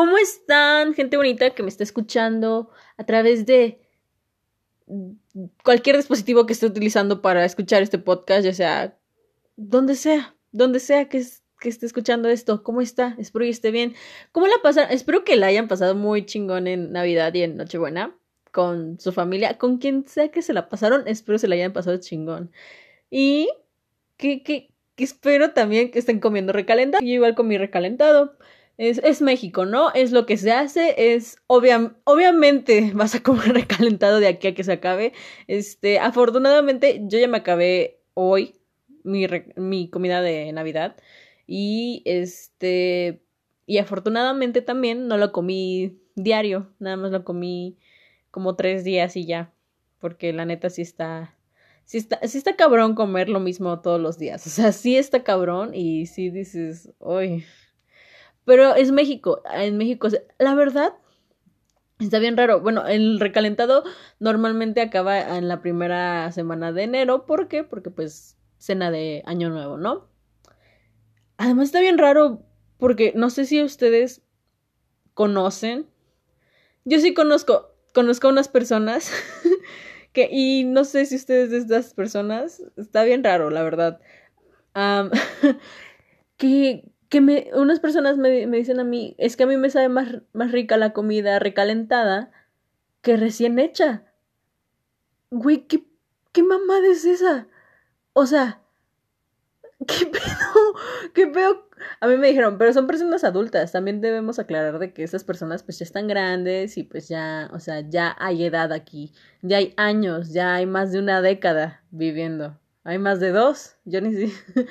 ¿Cómo están, gente bonita que me está escuchando a través de cualquier dispositivo que esté utilizando para escuchar este podcast, ya sea donde sea, donde sea que, que esté escuchando esto? ¿Cómo está? Espero que esté bien. ¿Cómo la pasaron? Espero que la hayan pasado muy chingón en Navidad y en Nochebuena con su familia, con quien sea que se la pasaron, espero se la hayan pasado chingón. Y que, que, espero también que estén comiendo recalentado. Yo igual comí recalentado. Es, es, México, ¿no? Es lo que se hace, es obviamente vas a comer recalentado de aquí a que se acabe. Este, afortunadamente yo ya me acabé hoy mi, mi comida de Navidad y este y afortunadamente también no lo comí diario, nada más lo comí como tres días y ya, porque la neta sí está sí está, sí está cabrón comer lo mismo todos los días. O sea, sí está cabrón y sí dices, uy. Pero es México. En México, la verdad, está bien raro. Bueno, el recalentado normalmente acaba en la primera semana de enero. ¿Por qué? Porque pues cena de año nuevo, ¿no? Además está bien raro porque no sé si ustedes conocen. Yo sí conozco, conozco a unas personas que, y no sé si ustedes de estas personas, está bien raro, la verdad. que, que me, unas personas me, me, dicen a mí, es que a mí me sabe más, más rica la comida recalentada que recién hecha. Güey, ¿qué, qué mamada es esa? O sea, ¿qué pedo? ¿Qué pedo a mí me dijeron, pero son personas adultas, también debemos aclarar de que esas personas pues ya están grandes y pues ya, o sea, ya hay edad aquí, ya hay años, ya hay más de una década viviendo, hay más de dos, yo ni sé.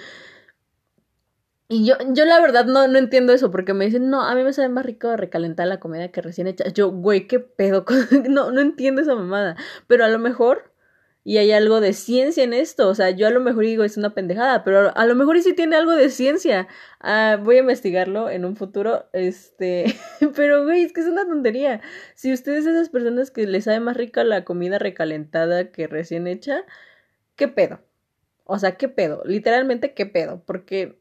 Y yo, yo la verdad no, no entiendo eso, porque me dicen, no, a mí me sabe más rico recalentar la comida que recién hecha. Yo, güey, qué pedo, no, no entiendo esa mamada. Pero a lo mejor y hay algo de ciencia en esto. O sea, yo a lo mejor digo es una pendejada, pero a lo mejor sí tiene algo de ciencia. Ah, voy a investigarlo en un futuro. Este, pero güey, es que es una tontería. Si ustedes esas personas que les sabe más rica la comida recalentada que recién hecha, ¿qué pedo? O sea, ¿qué pedo? Literalmente, ¿qué pedo? Porque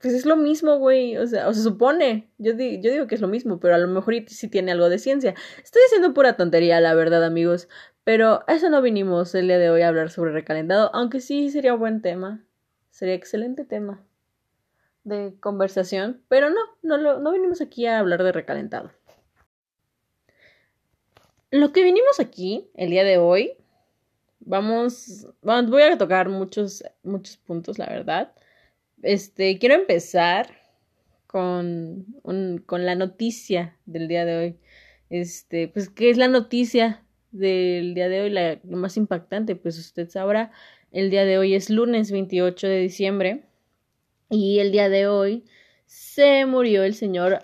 pues es lo mismo, güey. O sea, o se supone. Yo, yo digo que es lo mismo, pero a lo mejor sí tiene algo de ciencia. Estoy diciendo pura tontería, la verdad, amigos. Pero eso no vinimos el día de hoy a hablar sobre recalentado, aunque sí sería un buen tema. Sería excelente tema de conversación. Pero no, no, no vinimos aquí a hablar de recalentado. Lo que vinimos aquí el día de hoy, vamos, vamos voy a tocar muchos, muchos puntos, la verdad. Este, quiero empezar con, un, con la noticia del día de hoy. Este, pues, ¿qué es la noticia del día de hoy? La, más impactante, pues usted sabrá, el día de hoy es lunes 28 de diciembre y el día de hoy se murió el señor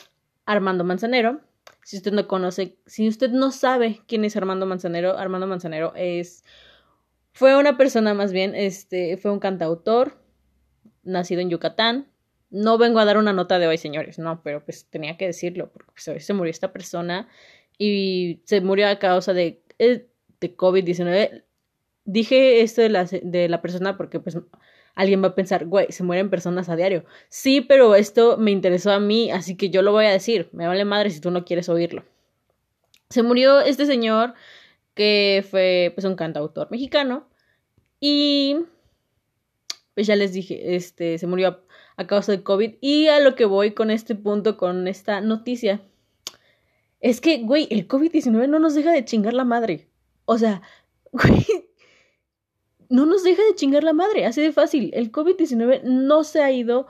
Armando Manzanero. Si usted no conoce, si usted no sabe quién es Armando Manzanero, Armando Manzanero es fue una persona más bien, este, fue un cantautor, nacido en Yucatán. No vengo a dar una nota de hoy, señores, no, pero pues tenía que decirlo, porque pues, hoy se murió esta persona y se murió a causa de, eh, de COVID-19. Dije esto de la, de la persona porque pues alguien va a pensar, güey, se mueren personas a diario. Sí, pero esto me interesó a mí, así que yo lo voy a decir. Me vale madre si tú no quieres oírlo. Se murió este señor que fue pues un cantautor mexicano y pues ya les dije, este, se murió a, causa de COVID. Y a lo que voy con este punto, con esta noticia, es que, güey, el COVID-19 no nos deja de chingar la madre. O sea, güey, no nos deja de chingar la madre, así de fácil. El COVID-19 no se ha ido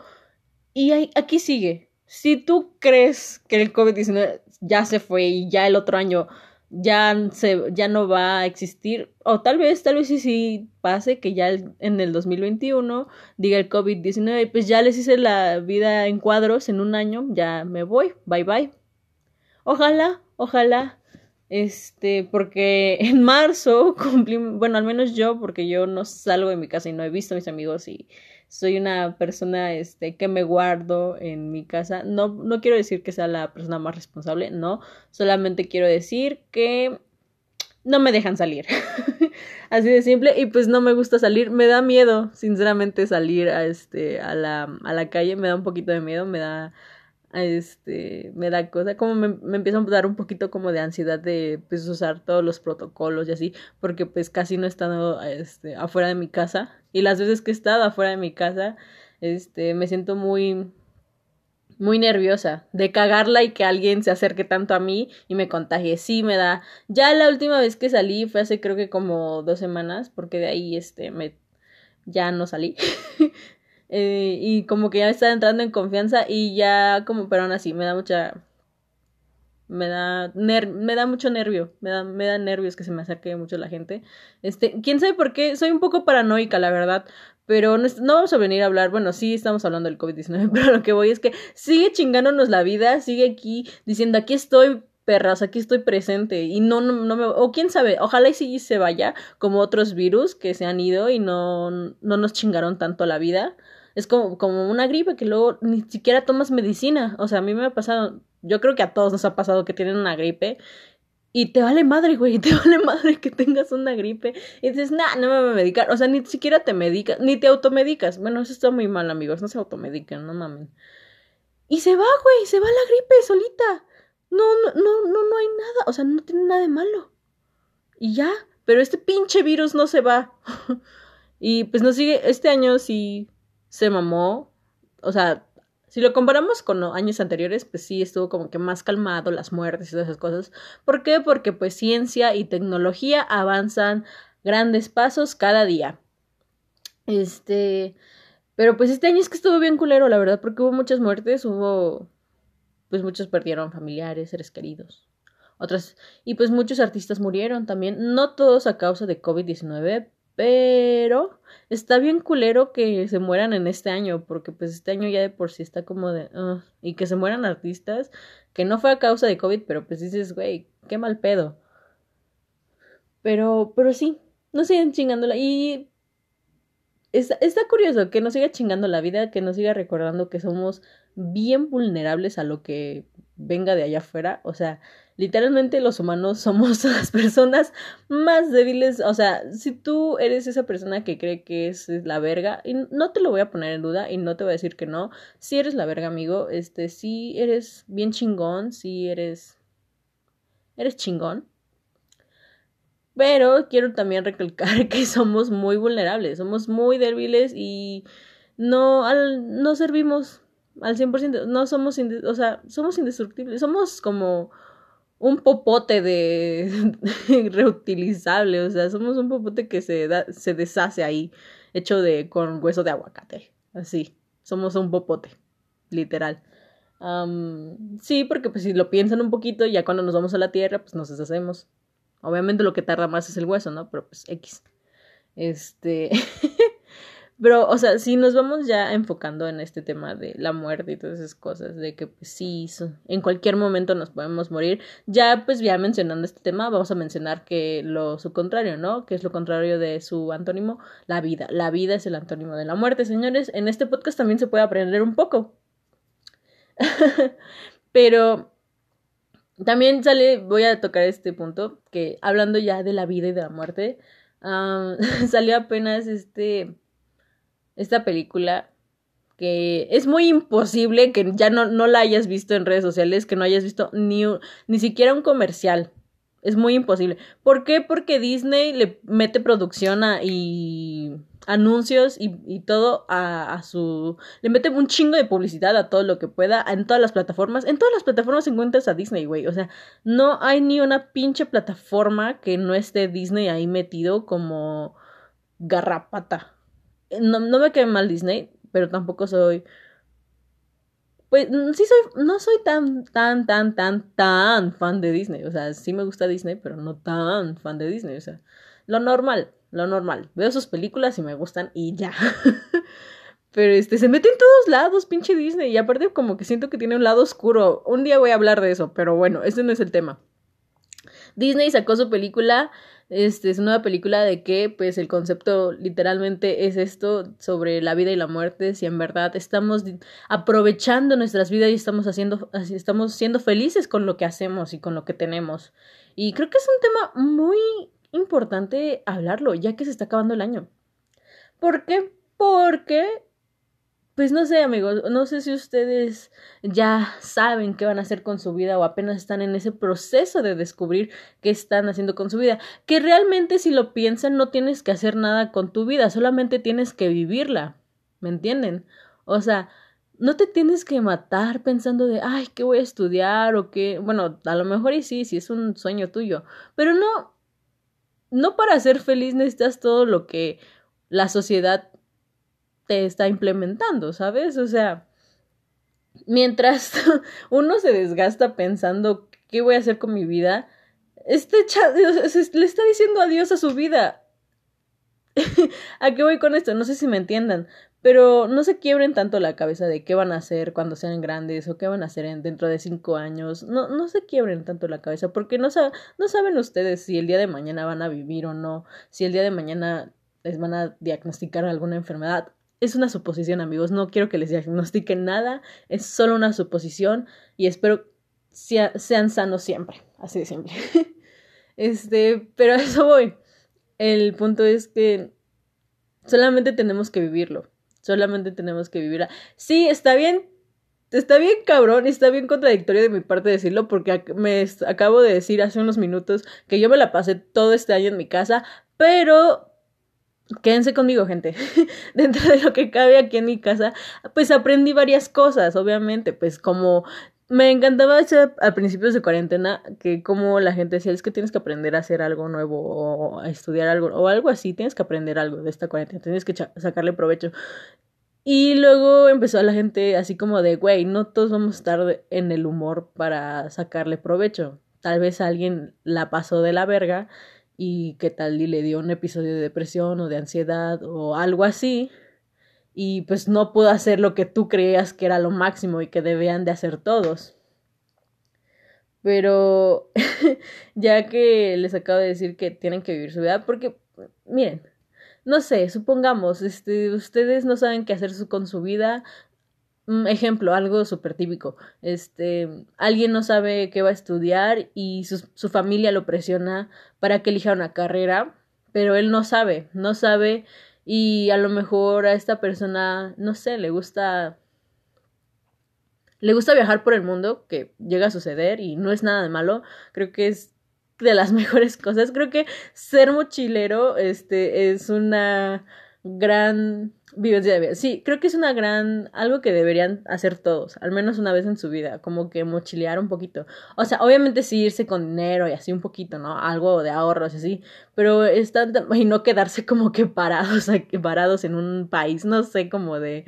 y aquí sigue. Si tú crees que el COVID-19 ya se fue y ya el otro año ya, se, ya no va a existir, o tal vez, tal vez sí, sí pase que ya en el 2021 diga el COVID-19, pues ya les hice la vida en cuadros en un año, ya me voy, bye bye. Ojalá, ojalá, este, porque en marzo cumplí, bueno, al menos yo, porque yo no salgo de mi casa y no he visto a mis amigos y soy una persona este, que me guardo en mi casa. No, no quiero decir que sea la persona más responsable, no. Solamente quiero decir que no me dejan salir. Así de simple. Y pues no me gusta salir. Me da miedo, sinceramente, salir a, este, a, la, a la calle. Me da un poquito de miedo. Me da este, me da cosa, como me, me empieza a dar un poquito como de ansiedad de, pues, usar todos los protocolos y así, porque pues casi no he estado, este, afuera de mi casa, y las veces que he estado afuera de mi casa, este, me siento muy, muy nerviosa de cagarla y que alguien se acerque tanto a mí y me contagie. Sí, me da. Ya la última vez que salí fue hace creo que como dos semanas, porque de ahí este me ya no salí. eh, y como que ya estaba entrando en confianza y ya como, pero aún así, me da mucha me da me da mucho nervio, me da, me da nervios que se me acerque mucho la gente. Este, quién sabe por qué, soy un poco paranoica, la verdad, pero no, no, vamos a venir a hablar, bueno, sí estamos hablando del COVID-19, pero lo que voy es que sigue chingándonos la vida, sigue aquí diciendo, aquí estoy, perras, aquí estoy presente, y no, no, no me, o quién sabe, ojalá y sí se vaya, como otros virus que se han ido y no, no nos chingaron tanto la vida. Es como, como una gripe que luego ni siquiera tomas medicina. O sea, a mí me ha pasado, yo creo que a todos nos ha pasado que tienen una gripe y te vale madre, güey, te vale madre que tengas una gripe. Y dices, nah, no me voy a medicar. O sea, ni siquiera te medicas, ni te automedicas. Bueno, eso está muy mal, amigos. No se automedican, no mamen. Y se va, güey, se va la gripe solita. No, no, no, no, no hay nada. O sea, no tiene nada de malo. Y ya. Pero este pinche virus no se va. y pues no sigue. Este año sí se mamó. O sea, si lo comparamos con años anteriores, pues sí estuvo como que más calmado las muertes y todas esas cosas. ¿Por qué? Porque pues ciencia y tecnología avanzan grandes pasos cada día. Este, pero pues este año es que estuvo bien culero, la verdad, porque hubo muchas muertes, hubo pues muchos perdieron familiares, seres queridos. Otras y pues muchos artistas murieron también, no todos a causa de COVID-19, pero está bien culero que se mueran en este año, porque pues este año ya de por sí está como de... y que se mueran artistas, que no fue a causa de COVID, pero pues dices, güey, qué mal pedo. Pero, pero sí, no sigan chingándola. Y está, está curioso que nos siga chingando la vida, que nos siga recordando que somos bien vulnerables a lo que venga de allá afuera. O sea, literalmente los humanos somos las personas más débiles. O sea, si tú eres esa persona que cree que es la verga, y no te lo voy a poner en duda y no te voy a decir que no. Si eres la verga, amigo, este, si eres bien chingón, si eres. Eres chingón. Pero quiero también recalcar que somos muy vulnerables, somos muy débiles y no, al, no servimos al 100%, no somos, o sea, somos indestructibles, somos como un popote de reutilizable, o sea, somos un popote que se, da, se deshace ahí, hecho de con hueso de aguacate, así, somos un popote, literal. sí, porque pues si lo piensan un poquito, ya cuando nos vamos a la tierra, pues nos deshacemos. Obviamente lo que tarda más es el hueso, ¿no? Pero pues X. Este. Pero, o sea, si nos vamos ya enfocando en este tema de la muerte y todas esas cosas, de que pues sí, en cualquier momento nos podemos morir, ya pues ya mencionando este tema, vamos a mencionar que lo su contrario, ¿no? Que es lo contrario de su antónimo, la vida. La vida es el antónimo de la muerte, señores. En este podcast también se puede aprender un poco. Pero también sale, voy a tocar este punto, que hablando ya de la vida y de la muerte, salió apenas este esta película que es muy imposible que ya no, no la hayas visto en redes sociales, que no hayas visto ni, ni siquiera un comercial. Es muy imposible. ¿Por qué? Porque Disney le mete producción a, y anuncios y, y todo a, a, su... Le mete un chingo de publicidad a todo lo que pueda en todas las plataformas. En todas las plataformas encuentras a Disney, güey. O sea, no hay ni una pinche plataforma que no esté Disney ahí metido como garrapata no, no me quede mal Disney, pero tampoco soy. Pues sí soy, no soy tan, tan, tan, tan, tan fan de Disney. O sea, sí me gusta Disney, pero no tan fan de Disney. O sea, lo normal, lo normal. Veo sus películas y me gustan y ya. pero este, se mete en todos lados, pinche Disney. Y aparte como que siento que tiene un lado oscuro. Un día voy a hablar de eso, pero bueno, ese no es el tema. Disney sacó su película este es una película de que pues el concepto literalmente es esto sobre la vida y la muerte, si en verdad estamos aprovechando nuestras vidas y estamos haciendo estamos siendo felices con lo que hacemos y con lo que tenemos. Y creo que es un tema muy importante hablarlo, ya que se está acabando el año. ¿Por qué? Porque pues no sé, amigos, no sé si ustedes ya saben qué van a hacer con su vida o apenas están en ese proceso de descubrir qué están haciendo con su vida. Que realmente si lo piensan no tienes que hacer nada con tu vida, solamente tienes que vivirla. ¿Me entienden? O sea, no te tienes que matar pensando de, ay, ¿qué voy a estudiar? o qué. Bueno, a lo mejor y sí, si es un sueño tuyo. Pero no, no para ser feliz necesitas todo lo que la sociedad te está implementando, ¿sabes? O sea, mientras uno se desgasta pensando qué voy a hacer con mi vida, este le está diciendo adiós a su vida. ¿A qué voy con esto? No sé si me entiendan, pero no se quiebren tanto la cabeza de qué van a hacer cuando sean grandes o qué van a hacer dentro de cinco años. No, no se quiebren tanto la cabeza porque no, no saben ustedes si el día de mañana van a vivir o no, si el día de mañana les van a diagnosticar alguna enfermedad. Es una suposición, amigos. No quiero que les diagnostiquen nada. Es solo una suposición y espero sean sanos siempre. Así de simple. este, pero a eso voy. El punto es que solamente tenemos que vivirlo. Solamente tenemos que vivirla. Sí, está bien. Está bien cabrón está bien contradictorio de mi parte decirlo porque me acabo de decir hace unos minutos que yo me la pasé todo este año en mi casa, pero quédense conmigo, gente. Dentro de lo que cabe aquí en mi casa, pues aprendí varias cosas, obviamente, pues como me encantaba eso a principios de cuarentena, que como la gente decía, es que tienes que aprender a hacer algo nuevo o a estudiar algo o algo así, tienes que aprender algo de esta cuarentena, tienes que sacarle provecho. Y luego empezó la gente así como de, güey, no todos vamos a estar en el humor para sacarle provecho. Tal vez alguien la pasó de la verga y qué tal y le dio un episodio de depresión o de ansiedad o algo así y pues no pudo hacer lo que tú creías que era lo máximo y que debían de hacer todos. Pero ya que les acabo de decir que tienen que vivir su vida, porque miren, no sé, supongamos, este, ustedes no saben qué hacer con su vida. Ejemplo, algo súper típico. Este, alguien no sabe qué va a estudiar y su, su familia lo presiona para que elija una carrera, pero él no sabe, no sabe y a lo mejor a esta persona, no sé, le gusta le gusta viajar por el mundo, que llega a suceder y no es nada de malo, creo que es de las mejores cosas, creo que ser mochilero este es una gran vivencia de vida. Sí, creo que es una gran, algo que deberían hacer todos, al menos una vez en su vida, como que mochilear un poquito. O sea, obviamente sí irse con dinero y así un poquito, ¿no? Algo de ahorros y así, pero están, y no quedarse como que parados, parados en un país, no sé, como de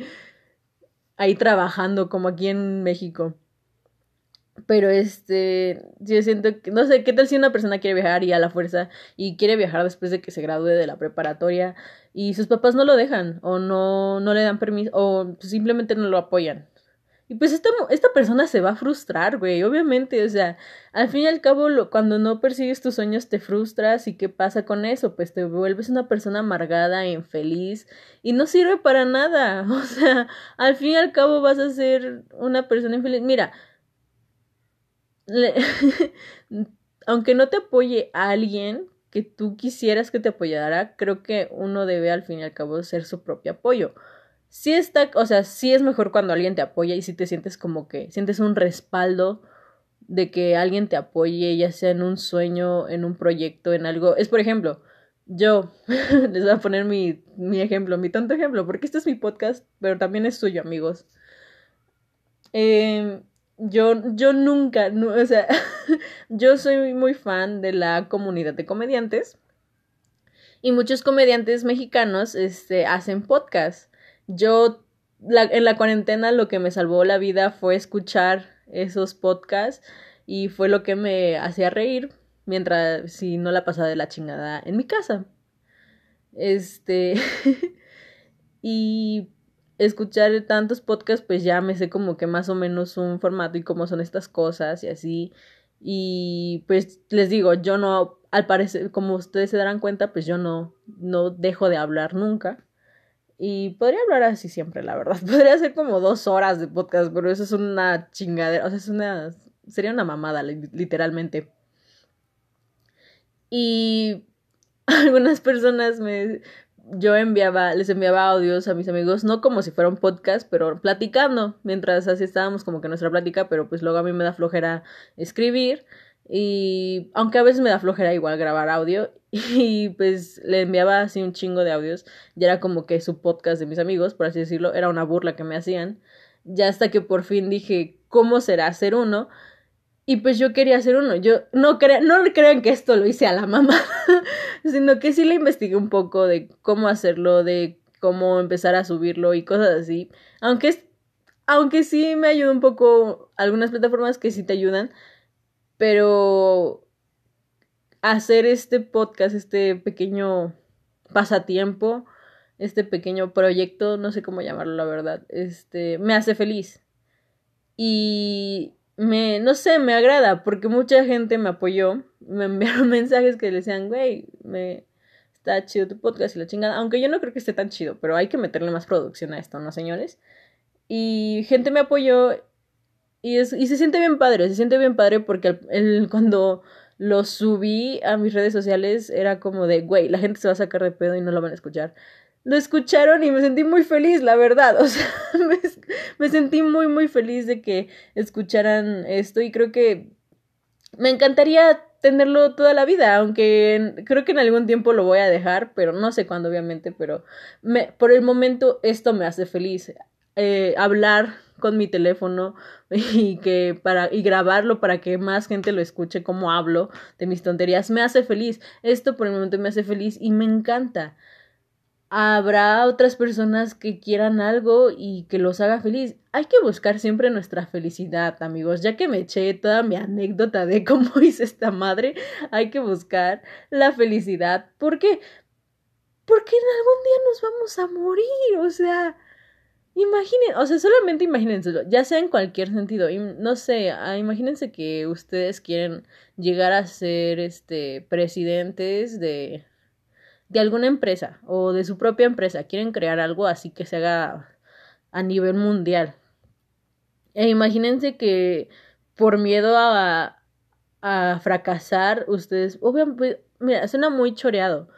ahí trabajando, como aquí en México. Pero este, yo siento que, no sé, ¿qué tal si una persona quiere viajar y a la fuerza y quiere viajar después de que se gradúe de la preparatoria y sus papás no lo dejan o no, no le dan permiso o simplemente no lo apoyan? Y pues esta, esta persona se va a frustrar, güey, obviamente, o sea, al fin y al cabo, cuando no persigues tus sueños te frustras y ¿qué pasa con eso? Pues te vuelves una persona amargada, infeliz y no sirve para nada, o sea, al fin y al cabo vas a ser una persona infeliz. Mira, aunque no te apoye a alguien que tú quisieras que te apoyara, creo que uno debe al fin y al cabo ser su propio apoyo. Sí está, o sea, sí es mejor cuando alguien te apoya y si te sientes como que sientes un respaldo de que alguien te apoye, ya sea en un sueño, en un proyecto, en algo. Es por ejemplo, yo les voy a poner mi, mi ejemplo, mi tonto ejemplo, porque este es mi podcast, pero también es suyo, amigos. Eh, yo, yo nunca, o sea, yo soy muy fan de la comunidad de comediantes y muchos comediantes mexicanos este, hacen podcast. Yo la, en la cuarentena lo que me salvó la vida fue escuchar esos podcasts y fue lo que me hacía reír mientras si no la pasaba de la chingada en mi casa. Este y escuchar tantos podcasts, pues ya me sé como que más o menos un formato y cómo son estas cosas y así. Y pues les digo, yo no, al parecer, como ustedes se darán cuenta, pues yo no, no dejo de hablar nunca. Y podría hablar así siempre, la verdad. Podría ser como dos horas de podcast, pero eso es una chingadera, o sea, es una, sería una mamada, literalmente. Y algunas personas me, yo enviaba, les enviaba audios a mis amigos, no como si fuera un podcast, pero platicando, mientras así estábamos como que nuestra plática, pero pues luego a mí me da flojera escribir y aunque a veces me da flojera igual grabar audio y pues le enviaba así un chingo de audios, ya era como que su podcast de mis amigos, por así decirlo, era una burla que me hacían, ya hasta que por fin dije, ¿cómo será hacer uno? Y pues yo quería hacer uno. Yo no, crea, no crean que esto lo hice a la mamá, sino que sí le investigué un poco de cómo hacerlo, de cómo empezar a subirlo y cosas así. Aunque, es, aunque sí me ayuda un poco algunas plataformas que sí te ayudan, pero hacer este podcast, este pequeño pasatiempo, este pequeño proyecto, no sé cómo llamarlo la verdad, este, me hace feliz. Y me, no sé, me agrada porque mucha gente me apoyó, me enviaron mensajes que le decían, güey, me está chido tu podcast y la chingada, aunque yo no creo que esté tan chido, pero hay que meterle más producción a esto, ¿no, señores? Y gente me apoyó y, es, y se siente bien padre, se siente bien padre porque el, cuando lo subí a mis redes sociales era como de, güey, la gente se va a sacar de pedo y no lo van a escuchar lo escucharon y me sentí muy feliz, la verdad. O sea, me, sentí muy, muy feliz de que escucharan esto y creo que me encantaría tenerlo toda la vida, aunque creo que en algún tiempo lo voy a dejar, pero no sé cuándo, obviamente, pero me, por el momento esto me hace feliz. Eh, hablar con mi teléfono y que para y grabarlo para que más gente lo escuche como hablo de mis tonterías me hace feliz esto por el momento me hace feliz y me encanta habrá otras personas que quieran algo y que los haga feliz. Hay que buscar siempre nuestra felicidad, amigos. Ya que me eché toda mi anécdota de cómo hice esta madre, hay que buscar la felicidad. ¿Por qué? Porque en algún día nos vamos a morir, o sea, imaginen, o sea, solamente imagínenselo, ya sea en cualquier sentido, no sé, ah, imagínense que ustedes quieren llegar a ser este presidentes de de alguna empresa o de su propia empresa. Quieren crear algo así que se haga a nivel mundial. E imagínense que por miedo a, a fracasar, ustedes, obviamente, mira, suena muy choreado.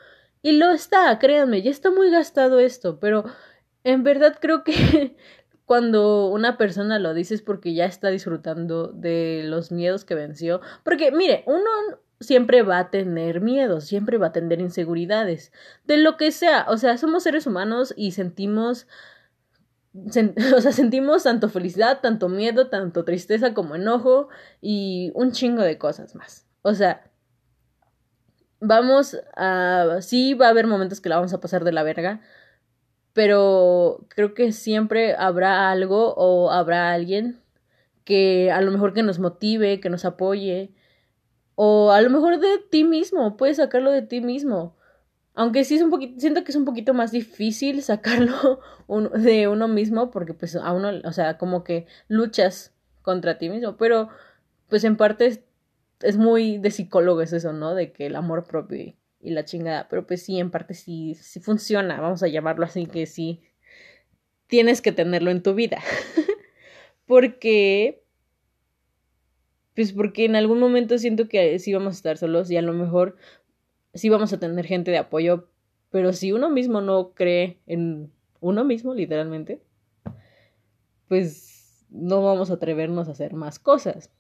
Y lo está, créanme, ya está muy gastado esto, pero en verdad creo que cuando una persona lo dice es porque ya está disfrutando de los miedos que venció. Porque, mire, uno, siempre va a tener miedos, siempre va a tener inseguridades, de lo que sea, o sea, somos seres humanos y sentimos, o sea, sentimos tanto felicidad, tanto miedo, tanto tristeza como enojo y un chingo de cosas más. O sea, vamos a, sí va a haber momentos que la vamos a pasar de la verga, pero creo que siempre habrá algo o habrá alguien que a lo mejor que nos motive, que nos apoye, o a lo mejor de ti mismo, puedes sacarlo de ti mismo. Aunque sí es un poquito, siento que es un poquito más difícil sacarlo de uno mismo porque pues a uno, o sea, como que luchas contra ti mismo, pero pues en parte es, muy de psicólogos eso, ¿no? De que el amor propio y, y, la chingada, pero pues sí, en parte sí, sí funciona, vamos a llamarlo así, que sí, tienes que tenerlo en tu vida. porque pues porque en algún momento siento que sí vamos a estar solos y a lo mejor sí vamos a tener gente de apoyo, pero si uno mismo no cree en uno mismo, literalmente, pues no vamos a atrevernos a hacer más cosas.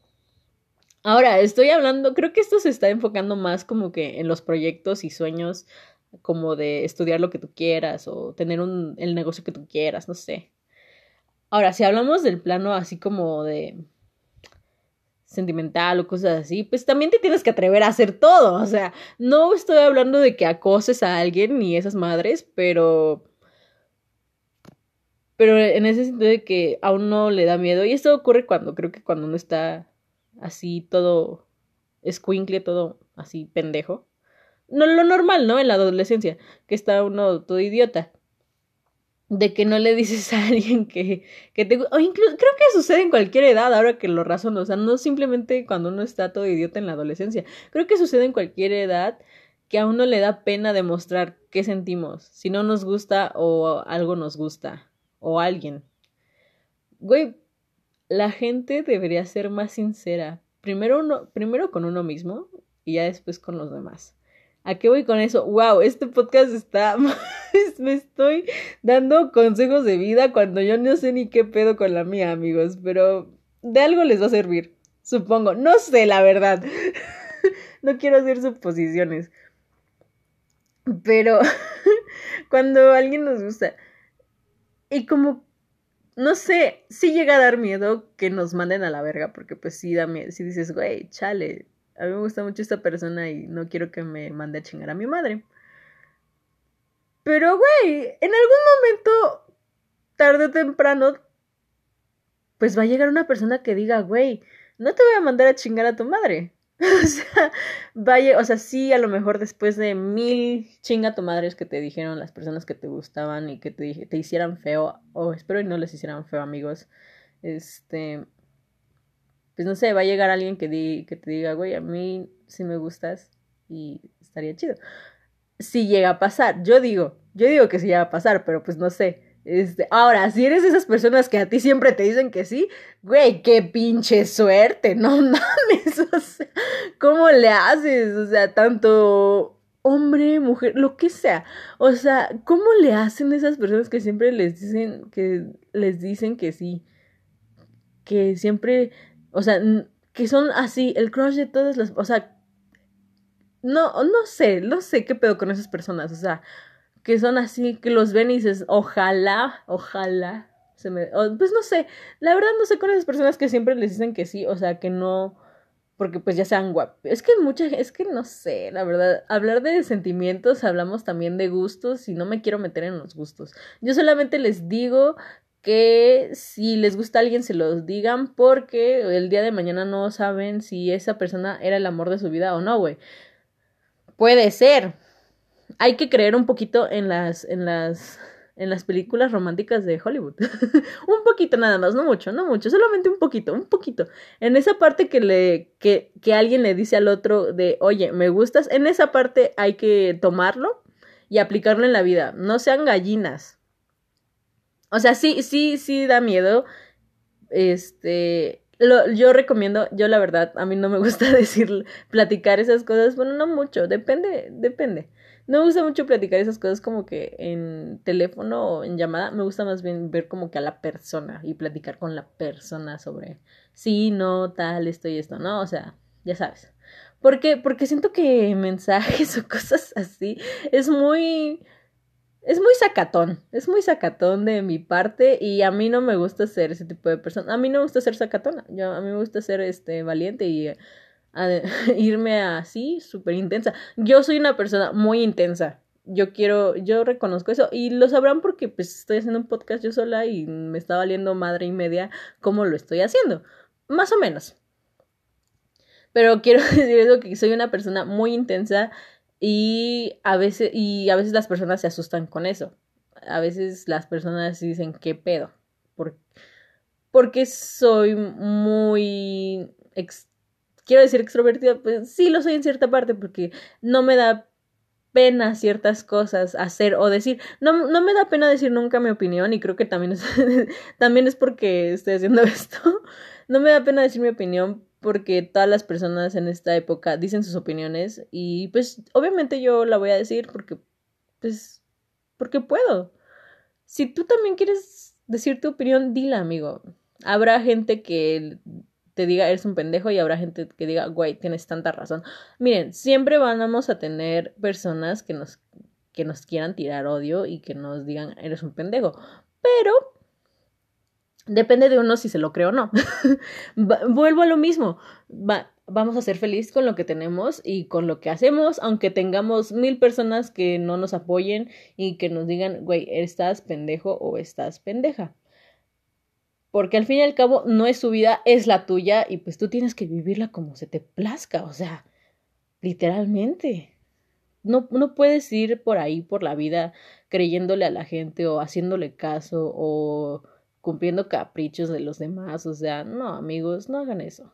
Ahora, estoy hablando, creo que esto se está enfocando más como que en los proyectos y sueños como de estudiar lo que tú quieras o tener un, el negocio que tú quieras, no sé. Ahora, si hablamos del plano así como de sentimental o cosas así, pues también te tienes que atrever a hacer todo. O sea, no estoy hablando de que acoses a alguien ni esas madres, pero. Pero en ese sentido de que a uno le da miedo. Y esto ocurre cuando creo que cuando uno está así todo escuincle, todo así pendejo. No lo normal, ¿no? En la adolescencia, que está uno todo idiota de que no le dices a alguien que, que te... O incluso, creo que sucede en cualquier edad, ahora que lo razono, o sea, no simplemente cuando uno está todo idiota en la adolescencia, creo que sucede en cualquier edad que a uno le da pena demostrar qué sentimos, si no nos gusta o algo nos gusta, o alguien. Güey, la gente debería ser más sincera, primero, uno, primero con uno mismo y ya después con los demás. ¿A qué voy con eso? ¡Wow! Este podcast está. Me estoy dando consejos de vida cuando yo no sé ni qué pedo con la mía, amigos. Pero de algo les va a servir. Supongo. No sé, la verdad. no quiero hacer suposiciones. Pero cuando alguien nos gusta. Y como. No sé, sí llega a dar miedo que nos manden a la verga, porque pues sí da miedo. Si dices, güey, chale, a mí me gusta mucho esta persona y no quiero que me mande a chingar a mi madre. Pero, güey, en algún momento, tarde o temprano, pues va a llegar una persona que diga, güey, no te voy a mandar a chingar a tu madre. o sea, vaya, o sea, sí, a lo mejor después de mil chinga tu madres que te dijeron las personas que te gustaban y que te, hicieran feo, o espero y no les hicieran feo, amigos. Este, pues no sé, va a llegar alguien que, que te diga, güey, a mí sí me gustas y estaría chido. Si llega a pasar, yo digo, yo digo que sí llega a pasar, pero pues no sé. Este, ahora, si eres de esas personas que a ti siempre te dicen que sí, güey, qué pinche suerte, no mames, o sea, ¿cómo le haces? O sea, tanto hombre, mujer, lo que sea. O sea, ¿cómo le hacen esas personas que siempre les dicen que les dicen que sí? Que siempre o sea, que son así, el crush de todas las... O sea, no, no sé, no sé qué pedo con esas personas. O sea, que son así, que los ven y dices, ojalá, ojalá. Se me, pues no sé, la verdad no sé con esas personas que siempre les dicen que sí, o sea, que no, porque pues ya sean guapos. Es que mucha, es que no sé, la verdad, hablar de sentimientos, hablamos también de gustos y no me quiero meter en los gustos. Yo solamente les digo que si les gusta alguien se los digan porque el día de mañana no saben si esa persona era el amor de su vida o no, güey. Puede ser. Hay que creer un poquito en las en las en las películas románticas de Hollywood. un poquito nada más, no mucho, no mucho, solamente un poquito, un poquito. En esa parte que le que que alguien le dice al otro de, "Oye, me gustas", en esa parte hay que tomarlo y aplicarlo en la vida. No sean gallinas o sea, sí, sí, sí da miedo. Este, lo, yo recomiendo, yo la verdad, a mí no me gusta decir, platicar esas cosas, bueno, no mucho, depende, depende. No me gusta mucho platicar esas cosas como que en teléfono o en llamada, me gusta más bien ver como que a la persona y platicar con la persona sobre sí, no, tal, esto y esto, ¿no? O sea, ya sabes. Porque, porque siento que mensajes o cosas así es muy es muy sacatón, es muy sacatón de mi parte y a mí no me gusta ser ese tipo de persona. A mí no me gusta ser sacatona, yo, a mí me gusta ser este valiente y irme así súper intensa. Yo soy una persona muy intensa. Yo quiero, yo reconozco eso y lo sabrán porque pues estoy haciendo un podcast yo sola y me está valiendo madre y media cómo lo estoy haciendo. Más o menos. Pero quiero decir eso que soy una persona muy intensa y a veces, y a veces las personas se asustan con eso. A veces las personas dicen, ¿qué pedo? ¿Por, porque soy muy... quiero decir extrovertida, pues sí lo soy en cierta parte, porque no me da pena ciertas cosas hacer o decir. No, no me da pena decir nunca mi opinión y creo que también también es porque estoy haciendo esto. No me da pena decir mi opinión porque todas las personas en esta época dicen sus opiniones y pues obviamente yo la voy a decir porque pues porque puedo. Si tú también quieres decir tu opinión, dila, amigo. Habrá gente que te diga eres un pendejo y habrá gente que diga, güey, tienes tanta razón. Miren, siempre vamos a tener personas que nos que nos quieran tirar odio y que nos digan eres un pendejo. Pero Depende de uno si se lo cree o no. Vuelvo a lo mismo. vamos a ser felices con lo que tenemos y con lo que hacemos, aunque tengamos mil personas que no nos apoyen y que nos digan, güey, estás pendejo o estás pendeja. Porque al fin y al cabo no es su vida, es la tuya y pues tú tienes que vivirla como se te plazca, o sea, literalmente. No, no puedes ir por ahí, por la vida, creyéndole a la gente o haciéndole caso o cumpliendo caprichos de los demás. O sea, no, amigos, no hagan eso.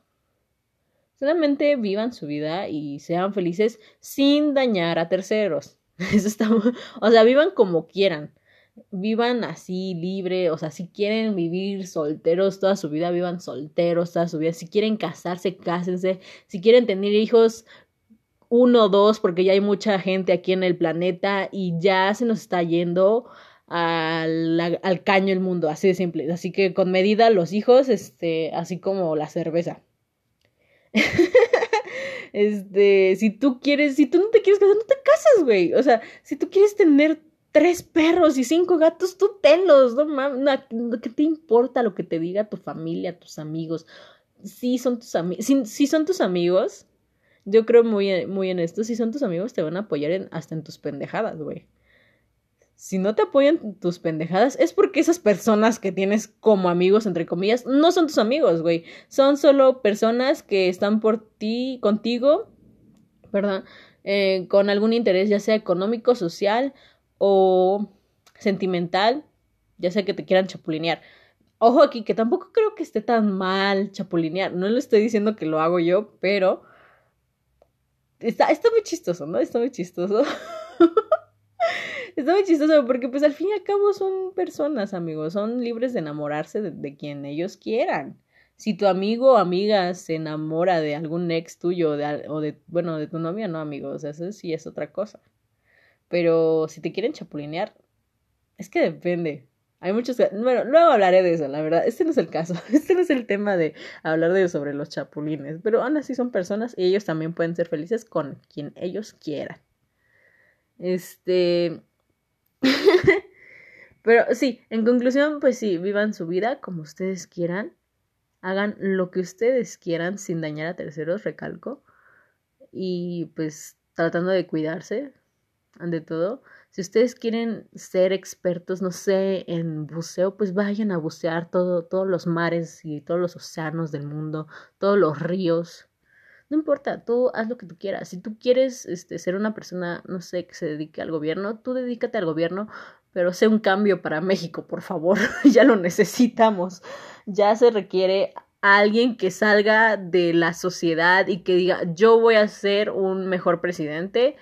Solamente vivan su vida y sean felices sin dañar a terceros. Eso está, o sea, vivan como quieran. Vivan así, libre. O sea, si quieren vivir solteros toda su vida, vivan solteros toda su vida. Si quieren casarse, cásense. Si quieren tener hijos, uno o dos, porque ya hay mucha gente aquí en el planeta y ya se nos está yendo al, al caño el mundo, así de simple. Así que con medida los hijos, este, así como la cerveza. este, si tú quieres, si tú no te quieres casar, no te casas, güey. O sea, si tú quieres tener tres perros y cinco gatos, tú tenlos, no mames, ¿qué te importa lo que te diga tu familia, tus amigos? Si son tus amigos, si, son tus amigos, yo creo muy, muy en esto, si son tus amigos te van a apoyar hasta en tus pendejadas, güey si no te apoyan tus pendejadas, es porque esas personas que tienes como amigos, entre comillas, no son tus amigos, güey. Son solo personas que están por ti, contigo, perdón, eh, con algún interés, ya sea económico, social o sentimental, ya sea que te quieran chapulinear. Ojo aquí, que tampoco creo que esté tan mal chapulinear. No le estoy diciendo que lo hago yo, pero está, está muy chistoso, ¿no? Está muy chistoso. Está muy chistoso porque pues al fin y al cabo son personas, amigos, son libres de enamorarse de, quien ellos quieran. Si tu amigo o amiga se enamora de algún ex tuyo o de, bueno, de tu novia, no, amigos, eso sí es otra cosa. Pero si te quieren chapulinear, es que depende. Hay muchos... Bueno, luego hablaré de eso, la verdad. Este no es el caso. Este no es el tema de hablar de sobre los chapulines. Pero aún así son personas y ellos también pueden ser felices con quien ellos quieran. Este... Pero sí, en conclusión, pues sí, vivan su vida como ustedes quieran. Hagan lo que ustedes quieran sin dañar a terceros, recalco. Y pues tratando de cuidarse, ante todo. Si ustedes quieren ser expertos, no sé, en buceo, pues vayan a bucear todo, todos los mares y todos los océanos del mundo, todos los ríos. No importa, tú haz lo que tú quieras. Si tú quieres este, ser una persona, no sé, que se dedique al gobierno, tú dedícate al gobierno, pero sé un cambio para México, por favor. ya lo necesitamos. Ya se requiere alguien que salga de la sociedad y que diga, yo voy a ser un mejor presidente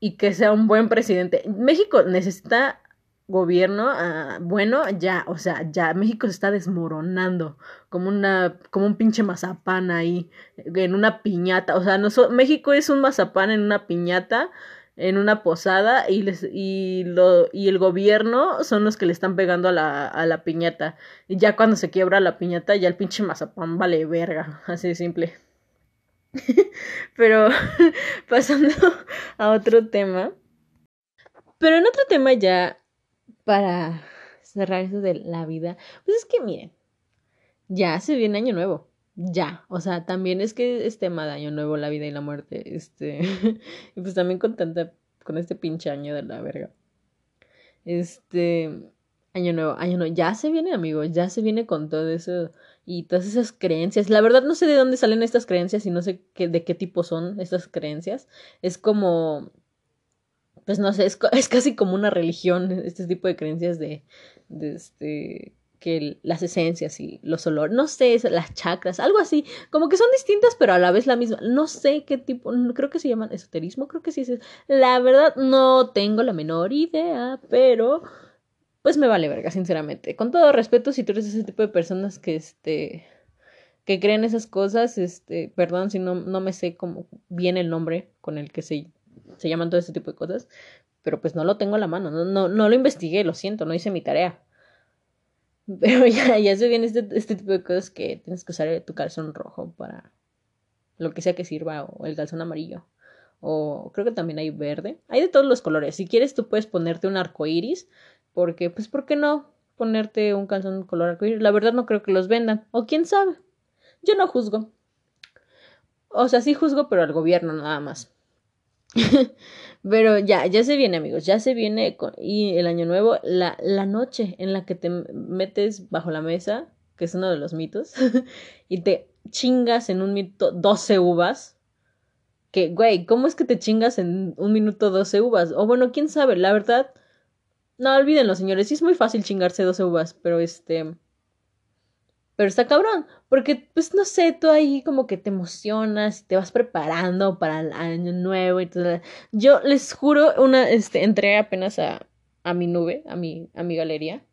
y que sea un buen presidente. México necesita gobierno uh, bueno, ya, o sea, ya México se está desmoronando como una, como un pinche mazapán ahí, en una piñata, o sea, no México es un mazapán en una piñata, en una posada, y les, y lo, y el gobierno son los que le están pegando a la, a la piñata, y ya cuando se quiebra la piñata, ya el pinche mazapán vale verga, así de simple. Pero pasando a otro tema. Pero en otro tema ya para cerrar eso de la vida, pues es que miren, ya se viene año nuevo. Ya, o sea, también es que es tema de año nuevo, la vida y la muerte, este, y pues también contenta con este pinche año de la verga. Este, año nuevo, año nuevo, ya se viene, amigos, ya se viene con todo eso y todas esas creencias. La verdad no sé de dónde salen estas creencias y no sé qué, de qué tipo son estas creencias. Es como pues no sé, es, es, casi como una religión, este tipo de creencias de, este, que las esencias y los olores, no sé, las chakras, algo así, como que son distintas pero a la vez la misma, no sé qué tipo, creo que se llaman esoterismo, creo que sí es, la verdad no tengo la menor idea, pero pues me vale verga, sinceramente, con todo respeto, si tú eres ese tipo de personas que este que creen esas cosas, este, perdón si no, no me sé cómo bien el nombre con el que se se llaman todo ese tipo de cosas, pero pues no lo tengo a la mano, no, no, no lo investigué, lo siento, no hice mi tarea. Pero ya, ya se viene este, este tipo de cosas que tienes que usar tu calzón rojo para lo que sea que sirva, o el calzón amarillo, o creo que también hay verde, hay de todos los colores. Si quieres, tú puedes ponerte un arco iris, porque, pues, ¿por qué no ponerte un calzón color arco iris? La verdad, no creo que los vendan, o quién sabe. Yo no juzgo. O sea, sí juzgo, pero al gobierno nada más. Pero ya, ya se viene, amigos, ya se viene y el año nuevo, la, la noche en la que te metes bajo la mesa, que es uno de los mitos, y te chingas en un minuto 12 uvas. Que, güey, ¿cómo es que te chingas en un minuto 12 uvas? O bueno, quién sabe, la verdad. No, olvídenlo, señores, sí es muy fácil chingarse 12 uvas, pero este. Pero está cabrón, porque pues no sé, tú ahí como que te emocionas y te vas preparando para el año nuevo y todo. Yo les juro, una, este, entré apenas a, a mi nube, a mi, a mi galería,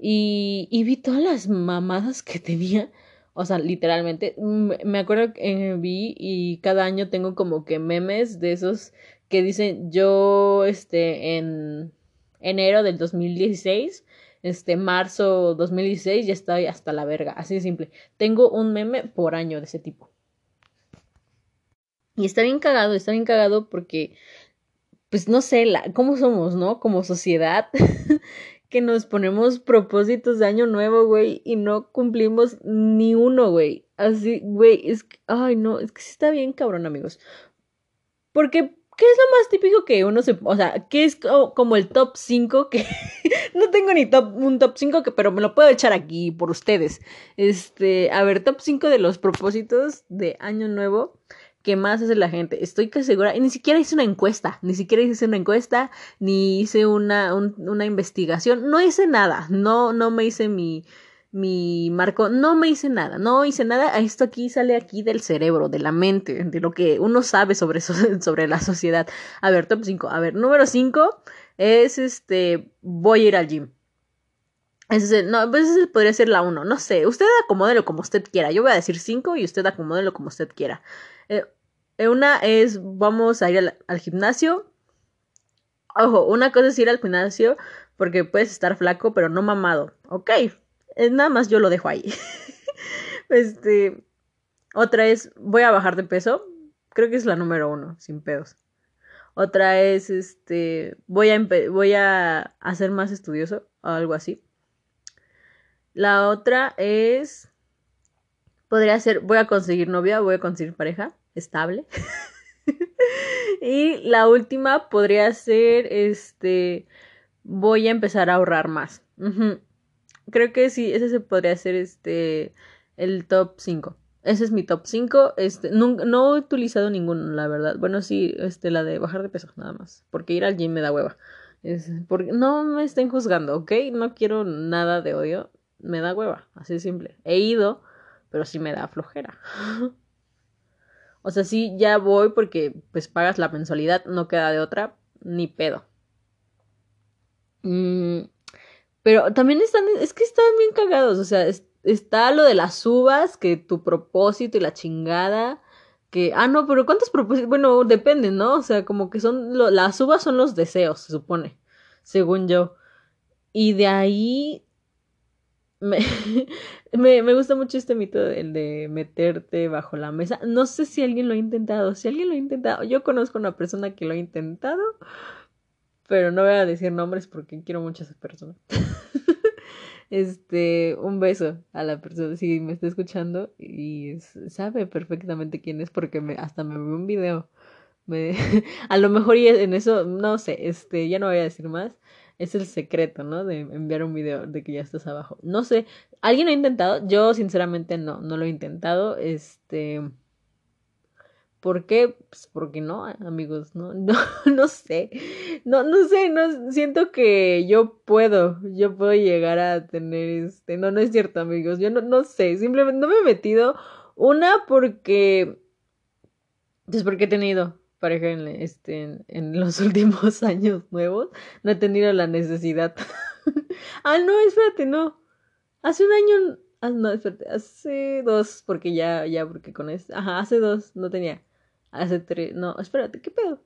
y, vi todas las mamadas que tenía. O sea, literalmente, me acuerdo que vi y cada año tengo como que memes de esos que dicen yo, este, en enero del 2016, este, marzo 2016, ya estoy hasta la verga, así de simple. Tengo un meme por año de ese tipo. Y está bien cagado, está bien cagado porque, pues no sé, la, cómo somos, ¿no? Como sociedad, que nos ponemos propósitos de año nuevo, güey, y no cumplimos ni uno, güey. Así, güey, es que, ay, no, es que sí está bien cabrón, amigos. Porque ¿Qué es lo más típico que uno se... O sea, ¿qué es como el top 5 que... no tengo ni top, un top 5 que, pero me lo puedo echar aquí por ustedes. Este, a ver, top 5 de los propósitos de Año Nuevo que más hace la gente. Estoy casi segura, y ni siquiera hice una encuesta, ni siquiera hice una encuesta, ni hice una, una investigación, no hice nada, no, no me hice mi, mi marco, no me hice nada, no hice nada, esto aquí sale aquí del cerebro, de la mente, de lo que uno sabe sobre, sobre la sociedad. A ver, top 5, a ver, número 5 es este, voy a ir al gym. No, pues ese podría ser la 1, no sé, usted acomódelo como usted quiera, yo voy a decir 5 y usted acomódelo como usted quiera. Eh, eh, una es, vamos a ir al, al gimnasio. Ojo, una cosa es ir al gimnasio porque puedes estar flaco, pero no mamado. Ok, nada más yo lo dejo ahí. este, otra es, voy a bajar de peso. Creo que es la número uno, sin pedos. Otra es, este, voy a, voy a hacer más estudioso o algo así. La otra es, podría ser, voy a conseguir novia, voy a conseguir pareja estable. y la última podría ser, este, voy a empezar a ahorrar más creo que sí, ese se podría ser este el top 5. Ese es mi top 5. Este, no, no, he utilizado ninguno, la verdad. Bueno, sí, este, la de bajar de peso, nada más. Porque ir al gym me da hueva. Es, porque, no me estén juzgando, ¿ok? No quiero nada de odio. Me da hueva, así de simple. He ido, pero sí me da flojera. o sea, sí, ya voy porque pues pagas la mensualidad, no queda de otra, ni pedo. Mmm pero también están, es que están bien cagados, o sea, está lo de las uvas, que tu propósito y la chingada, que, ah, no, pero ¿cuántos propósitos? Bueno, depende, ¿no? O sea, como que son, las uvas son los deseos, se supone, según yo. Y de ahí me, me, me, gusta mucho este mito, el de meterte bajo la mesa. No sé si alguien lo ha intentado. Si alguien lo ha intentado, yo conozco a una persona que lo ha intentado, pero no voy a decir nombres porque quiero mucho a esa persona. este, un beso a la persona si me está escuchando y sabe perfectamente quién es porque me, hasta me vio un video. Me, a lo mejor y en eso, no sé, este, ya no voy a decir más. Es el secreto, ¿no? De enviar un video de que ya estás abajo. No sé, ¿alguien ha intentado? Yo sinceramente no, no lo he intentado. Este ¿Por qué? Pues porque no, amigos, no, no, no sé, no, no sé, no, siento que yo puedo, yo puedo llegar a tener este, no, no es cierto, amigos, yo no, no sé, simplemente no me he metido, una porque, pues porque he tenido pareja en, este, en, los últimos años nuevos, no he tenido la necesidad. ah, no, espérate, no, hace un año, ah, no, espérate, hace dos, porque ya, ya, porque con este, ajá, hace dos no tenía. Hace tres. No, espérate, ¿qué pedo?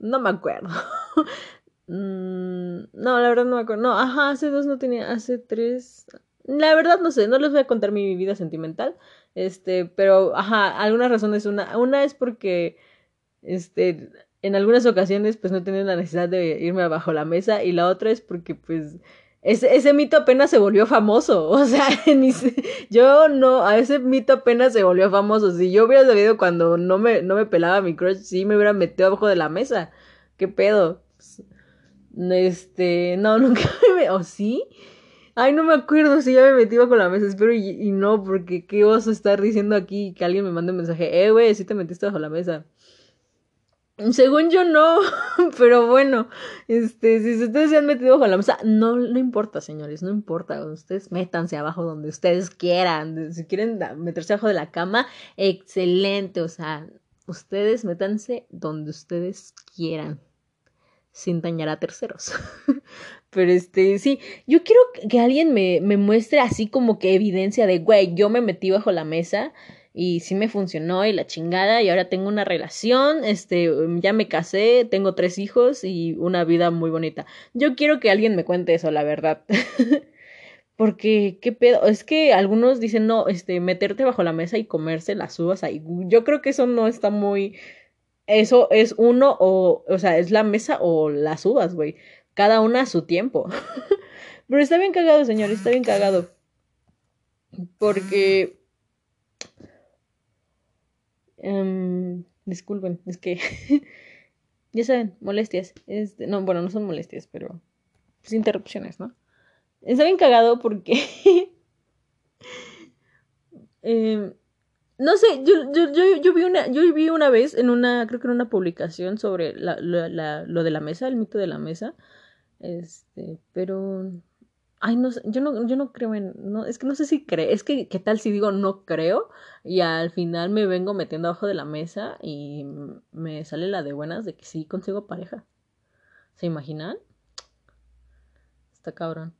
No me acuerdo. Mm, no, la verdad no me acuerdo. No, ajá, hace dos no tenía. Hace tres. La verdad no sé, no les voy a contar mi vida sentimental. Este, pero, ajá, algunas razones. Una, una es porque. Este. En algunas ocasiones, pues no tenía la necesidad de irme abajo la mesa. Y la otra es porque, pues ese, ese mito apenas se volvió famoso. O sea, yo no, a ese mito apenas se volvió famoso. Si yo hubiera sabido cuando no me, no me pelaba mi crush, sí me hubiera metido abajo de la mesa. ¿Qué pedo? Este, no, nunca me... ¿O sí? Ay, no me acuerdo si ya me metí bajo la mesa. Espero y, y no, porque qué oso estar diciendo aquí que alguien me mande un mensaje. Eh, güey, sí te metiste bajo la mesa. Según yo no, pero bueno, este, si ustedes se han metido bajo la mesa, no, no importa, señores, no importa, ustedes métanse abajo donde ustedes quieran, si quieren meterse abajo de la cama, excelente, o sea, ustedes métanse donde ustedes quieran. sin dañar a terceros. Pero este, sí, yo quiero que alguien me, me muestre así como que evidencia de, güey, yo me metí bajo la mesa y sí me funcionó y la chingada y ahora tengo una relación, este, ya me casé, tengo tres hijos y una vida muy bonita. Yo quiero que alguien me cuente eso, la verdad. Porque, ¿qué pedo? Es que algunos dicen, no, este, meterte bajo la mesa y comerse las uvas ahí. Yo creo que eso no está muy... Eso es uno o, o sea, es la mesa o las uvas, güey. Cada una a su tiempo. Pero está bien cagado, señor, está bien cagado. Porque... Um, disculpen, es que... ya saben, molestias. Este, no, bueno, no son molestias, pero... Pues interrupciones, ¿no? Está bien cagado porque. eh, no sé, yo, yo, yo, vi una, yo vi una vez en una, creo que en una publicación sobre la, lo de la mesa, el mito de la mesa. Este, pero. Ay, no sé, yo no, yo no creo en. Es que no sé si creo. Es que, ¿qué tal si digo no creo? Y al final me vengo metiendo abajo de la mesa y me sale la de buenas de que sí consigo pareja. ¿Se imaginan? Está cabrón.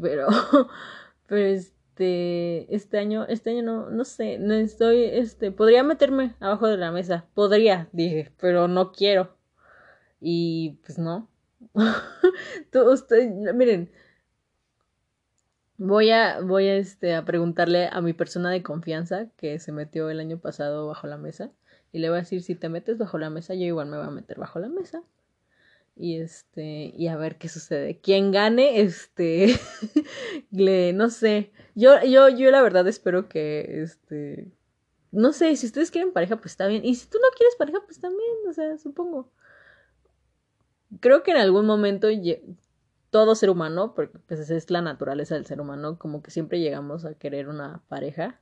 Pero, pero este, este año, este año no, no sé, no estoy, este, podría meterme abajo de la mesa, podría, dije, pero no quiero. Y pues no. usted, miren, voy a, voy a, este, a preguntarle a mi persona de confianza que se metió el año pasado bajo la mesa y le voy a decir si te metes bajo la mesa, yo igual me voy a meter bajo la mesa y este y a ver qué sucede. Quien gane este le no sé. Yo yo yo la verdad espero que este no sé si ustedes quieren pareja pues está bien. Y si tú no quieres pareja pues también o sea supongo. Creo que en algún momento todo ser humano porque pues es la naturaleza del ser humano como que siempre llegamos a querer una pareja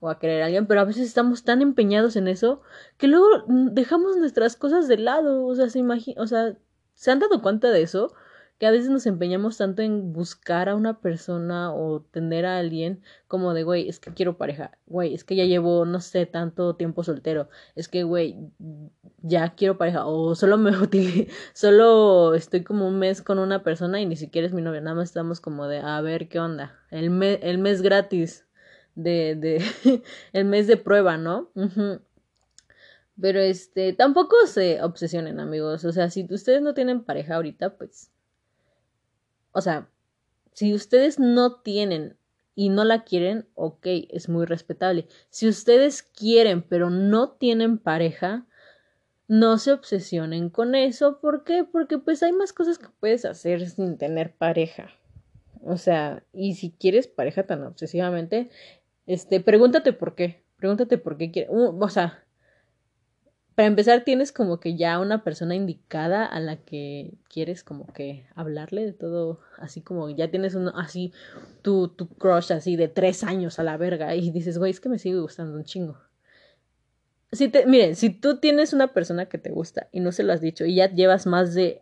o a querer a alguien, pero a veces estamos tan empeñados en eso que luego dejamos nuestras cosas de lado, o sea, se imagina, o sea, ¿Se han dado cuenta de eso? Que a veces nos empeñamos tanto en buscar a una persona o tener a alguien como de, güey, es que quiero pareja, güey, es que ya llevo, no sé, tanto tiempo soltero, es que, güey, ya quiero pareja, o solo me solo estoy como un mes con una persona y ni siquiera es mi novia, nada más estamos como de, a ver qué onda, el, el mes gratis de, de, el mes de prueba, ¿no? Pero este, tampoco se obsesionen, amigos. O sea, si ustedes no tienen pareja ahorita, pues. O sea, si ustedes no tienen y no la quieren, ok, es muy respetable. Si ustedes quieren pero no tienen pareja, no se obsesionen con eso. ¿Por qué? Porque pues hay más cosas que puedes hacer sin tener pareja. O sea, y si quieres pareja tan obsesivamente, este, pregúntate por qué. Pregúntate por qué quieres. o sea, para empezar, tienes como que ya una persona indicada a la que quieres como que hablarle de todo, así como ya tienes uno, así tu, tu crush así de tres años a la verga y dices, güey, es que me sigue gustando un chingo. Si te, miren, si tú tienes una persona que te gusta y no se lo has dicho y ya llevas más de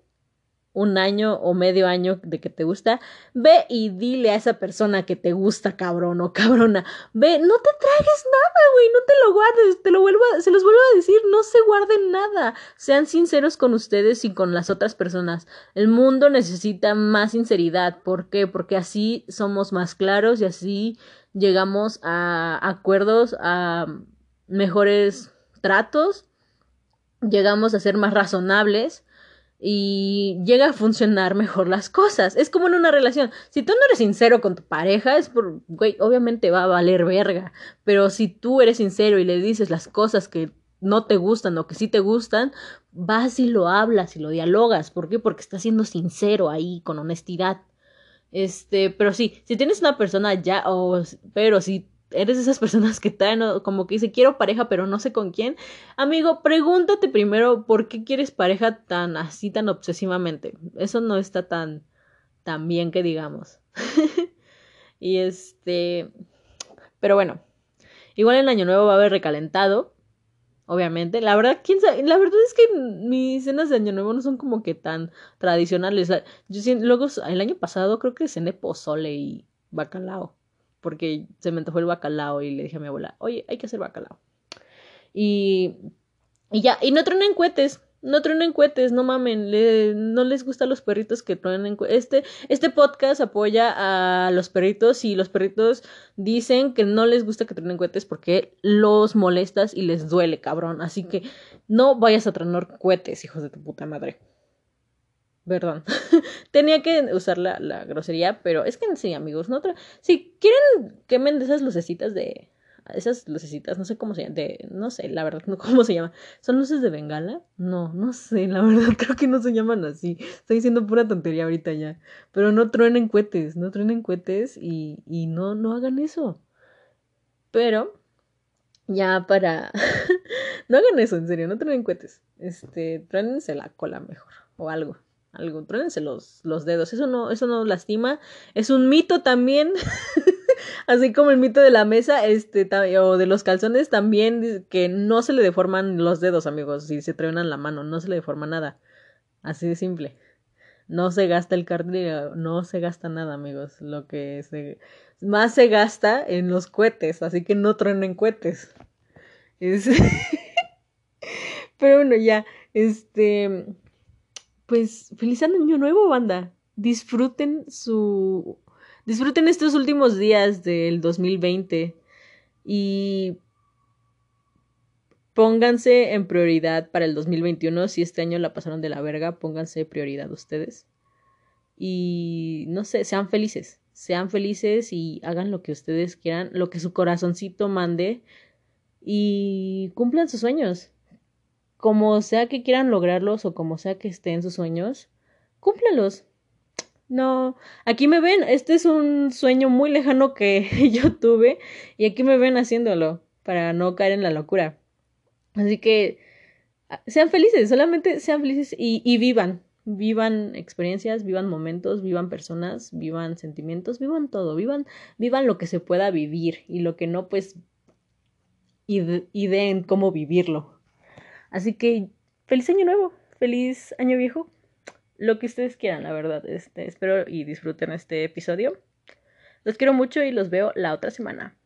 un año o medio año de que te gusta, ve y dile a esa persona que te gusta, cabrón o cabrona, ve, no te tragues nada, güey, no te lo guardes, te lo vuelvo a, se los vuelvo a decir, no se guarden nada, sean sinceros con ustedes y con las otras personas. El mundo necesita más sinceridad, ¿por qué? Porque así somos más claros y así llegamos a acuerdos, a mejores tratos, llegamos a ser más razonables y llega a funcionar mejor las cosas. Es como en una relación. Si tú no eres sincero con tu pareja, es por, güey, obviamente va a valer verga. Pero si tú eres sincero y le dices las cosas que no te gustan o que sí te gustan, vas y lo hablas y lo dialogas. ¿Por qué? Porque estás siendo sincero ahí, con honestidad. Este, pero sí, si tienes una persona ya, o, pero si eres de esas personas que traen como que dice quiero pareja pero no sé con quién, amigo, pregúntate primero por qué quieres pareja tan así tan obsesivamente. Eso no está tan tan bien que digamos. y este, pero bueno, igual en Año Nuevo va a haber recalentado, obviamente. La verdad, quién sabe, la verdad es que mis cenas de Año Nuevo no son como que tan tradicionales. Yo luego el año pasado creo que cené pozole y bacalao porque se me antojó el bacalao y le dije a mi abuela, oye, hay que hacer bacalao. Y, y ya, y no tronen cohetes, no truenen cohetes, no mamen, le, no les gustan los perritos que truenen cohetes. Este, este podcast apoya a los perritos y los perritos dicen que no les gusta que truenen cohetes porque los molestas y les duele, cabrón. Así que no vayas a tronar cohetes, hijos de tu puta madre. Perdón. Tenía que usar la, la, grosería, pero es que sí, amigos, no si quieren quemen de esas lucecitas de esas lucecitas, no sé cómo se llama, no sé, la verdad, no cómo se llama. ¿Son luces de bengala? No, no sé, la verdad, creo que no se llaman así. Estoy diciendo pura tontería ahorita ya. Pero no truenen cohetes, no truenen cohetes y, y no, no hagan eso. Pero, ya para... no hagan eso, en serio, no truenen cohetes. Este, truénense la cola mejor, o algo algo, truénense los, los dedos, eso no, eso no lastima, es un mito también, Así como el mito de la mesa, este, o de los calzones también, que no se le deforman los dedos, amigos, si se truenan la mano, no se le deforma nada. Así de simple. No se gasta el cartílago, no se gasta nada, amigos. Lo que se, más se gasta en los cohetes, así que no truenen cohetes. Pero bueno, ya, este, pues feliz año nuevo, banda. Disfruten su Disfruten estos últimos días del 2020 y pónganse en prioridad para el 2021. Si este año la pasaron de la verga, pónganse prioridad ustedes. Y no sé, sean felices. Sean felices y hagan lo que ustedes quieran, lo que su corazoncito mande y cumplan sus sueños. Como sea que quieran lograrlos o como sea que estén sus sueños, cúmplanlos. No, aquí me ven, este es un sueño muy lejano que yo tuve y aquí me ven haciéndolo para no caer en la locura. Así que ah, sean felices, solamente sean felices y, vivan, vivan experiencias, vivan momentos, vivan personas, vivan sentimientos, vivan todo, vivan, vivan lo que se pueda vivir y lo que no, pues, ideen cómo vivirlo. Así que feliz año nuevo, feliz año viejo lo que ustedes quieran, la verdad. Este, espero y disfruten este episodio. Los quiero mucho y los veo la otra semana.